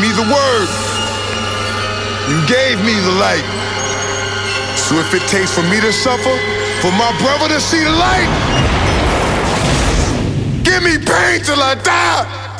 me the word. You gave me the light. So if it takes for me to suffer, for my brother to see the light, give me pain till I die.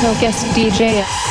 Special guest DJ.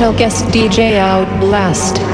shall guest DJ out last?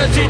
energy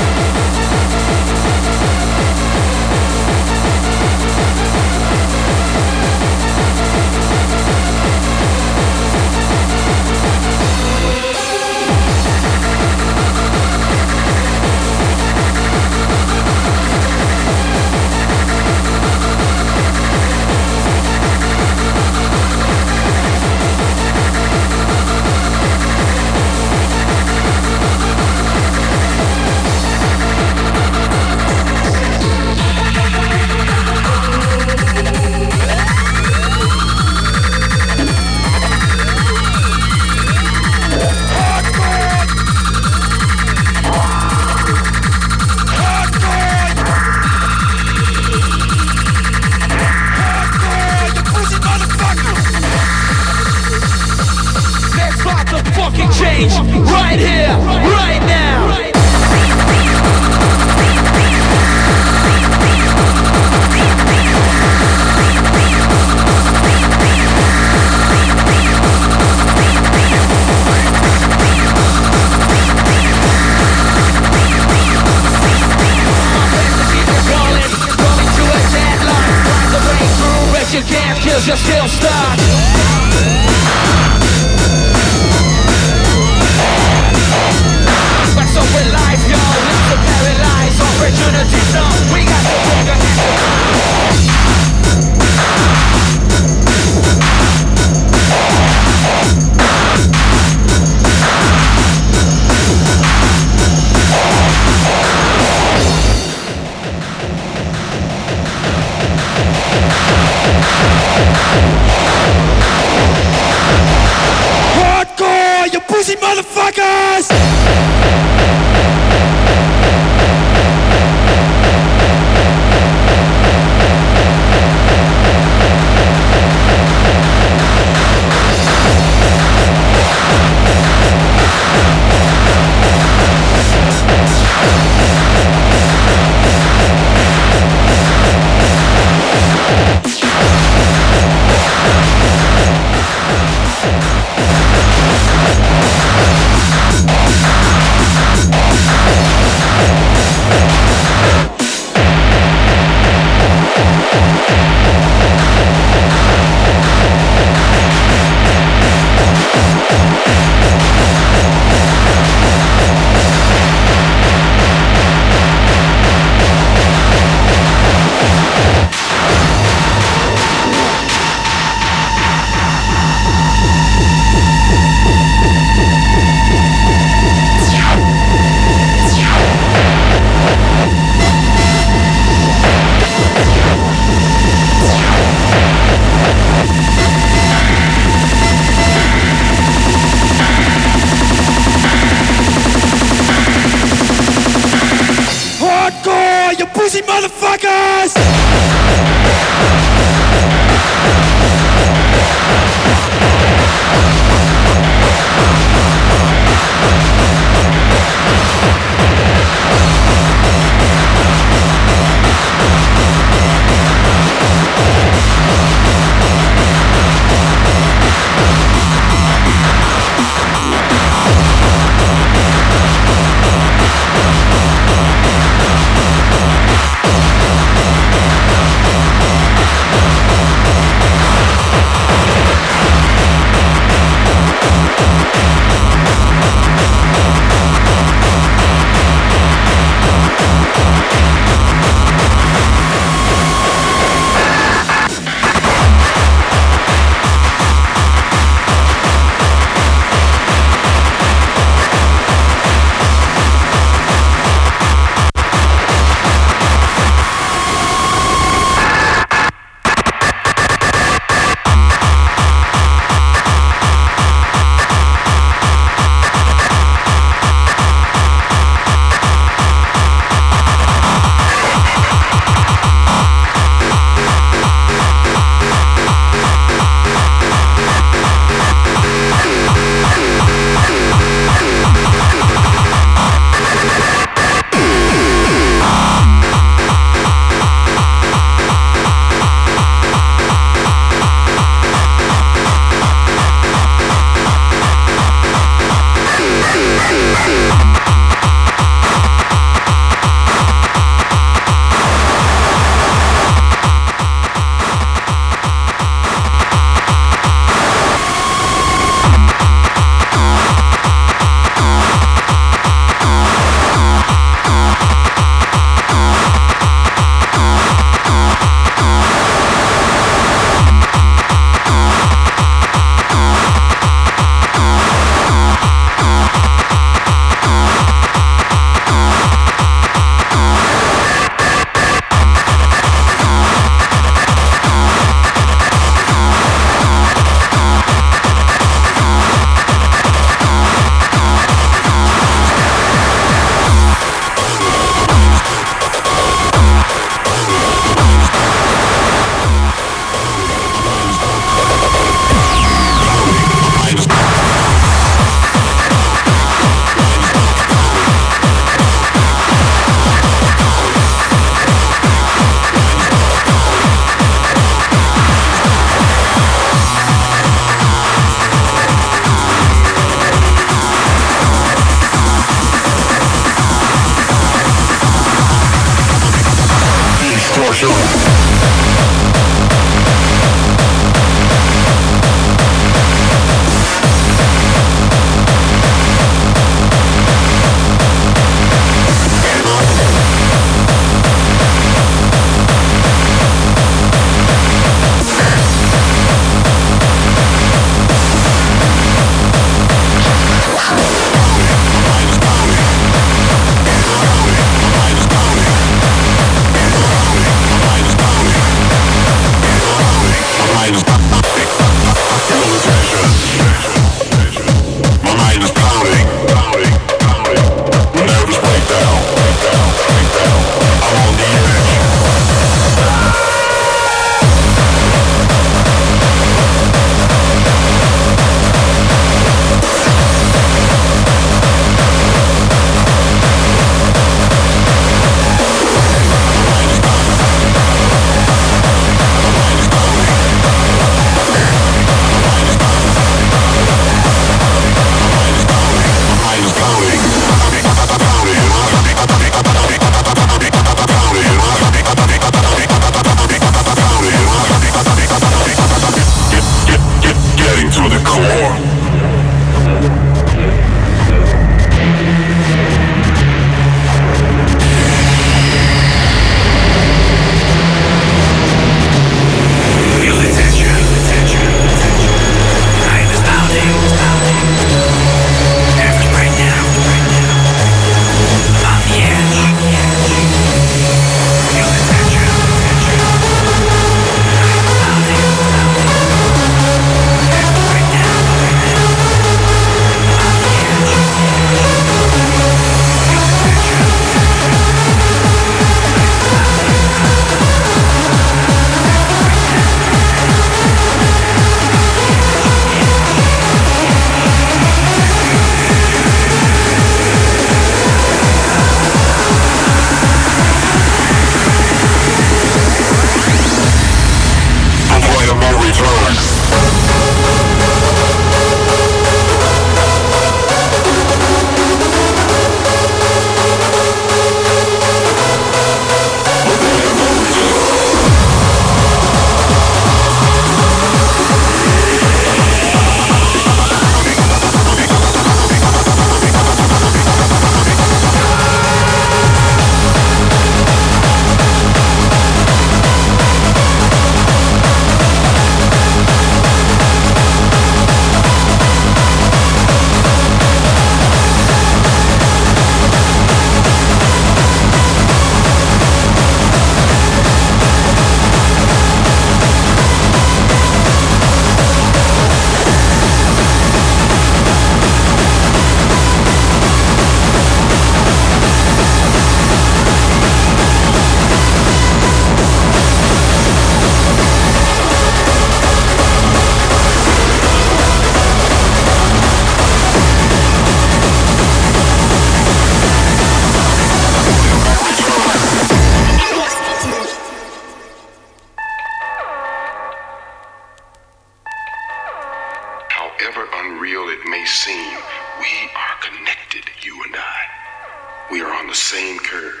however unreal it may seem, we are connected, you and I. We are on the same curve,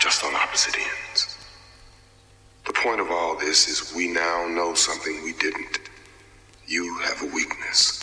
just on opposite ends. The point of all this is we now know something we didn't. You have a weakness.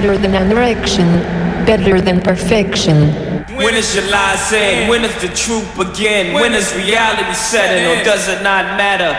Harder than an erection, better than perfection. When is your lies end? When does the truth begin? When is reality setting or does it not matter?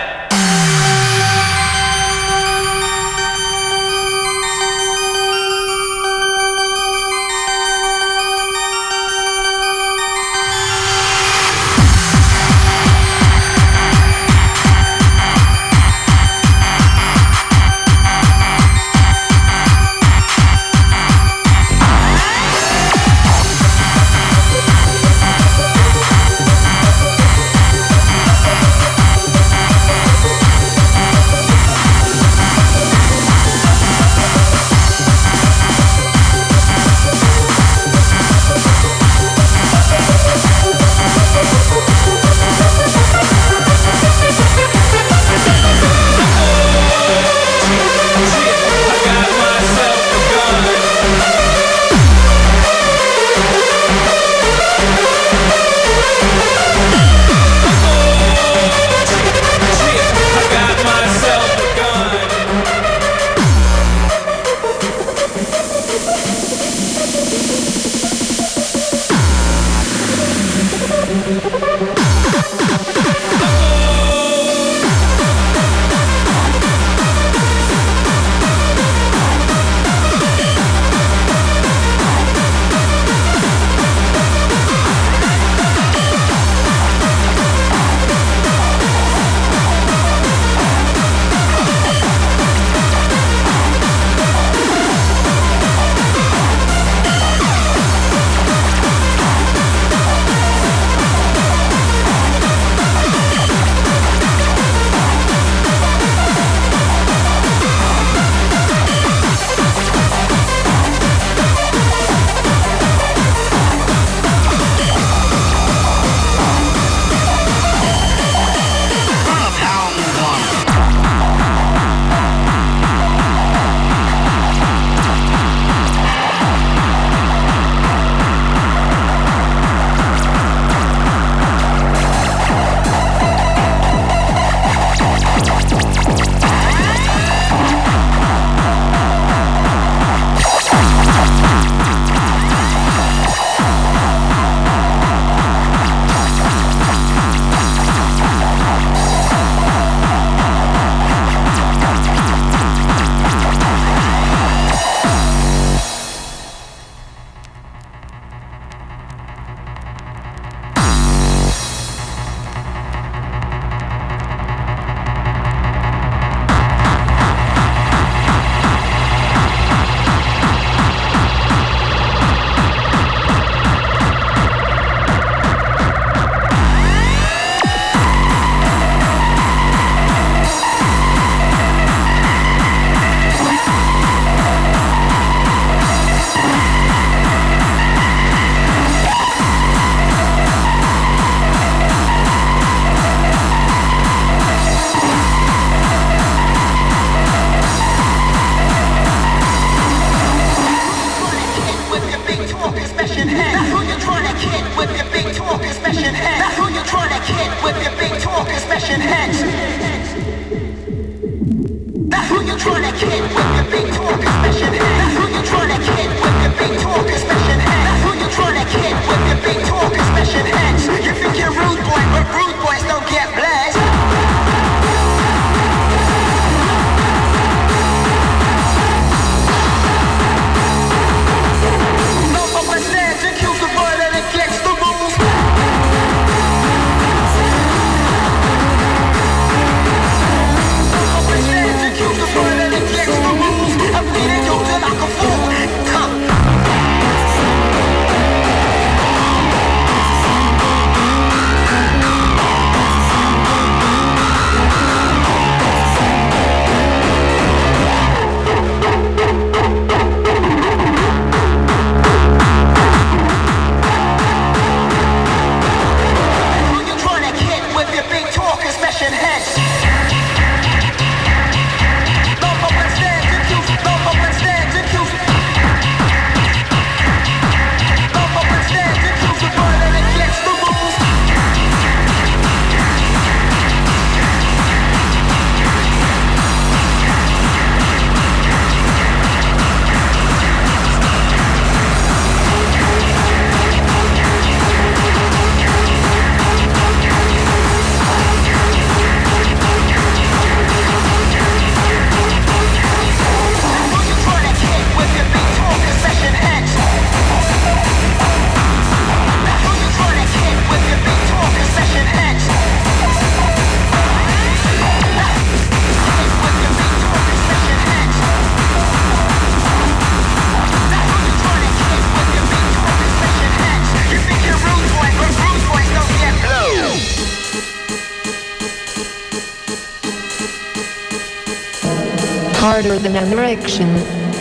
Harder than an erection,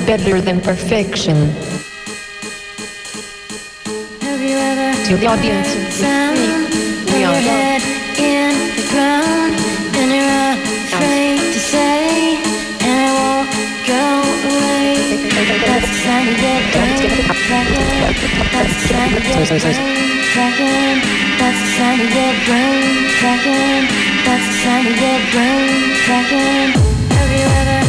better than perfection. Have you ever To the audience, heard the it's sound me, of Leon your John. head in the ground and you're afraid to say and it won't go away. That's the sound you get brain. That's the sound you get brain cracking. That's the sound you get brain cracking. That's the sound you get brain cracking. Have you ever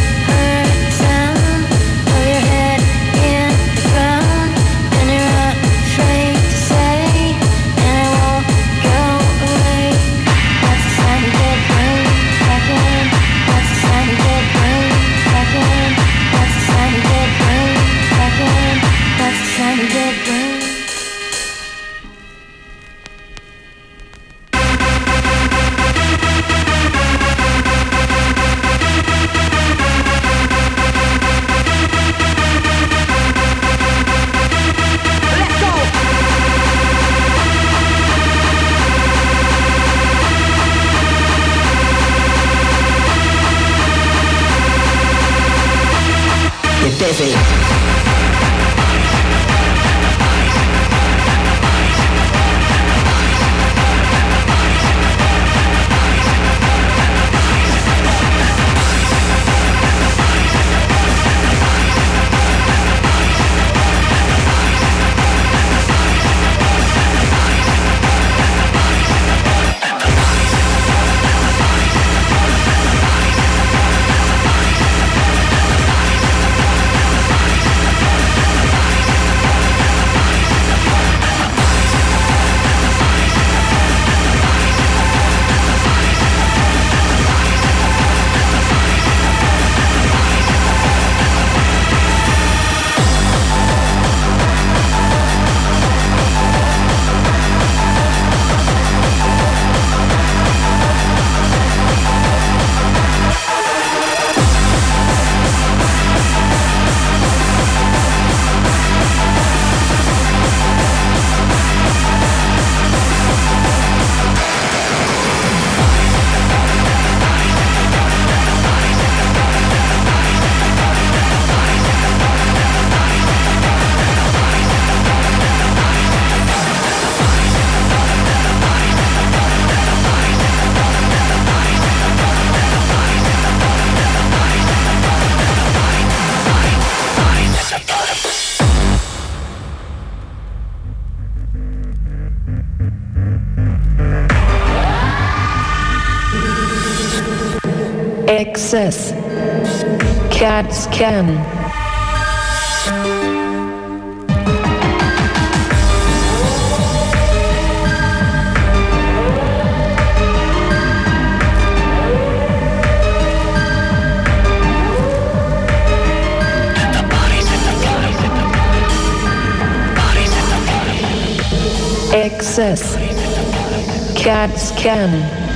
Excess. CAT scan. Excess. CAT scan.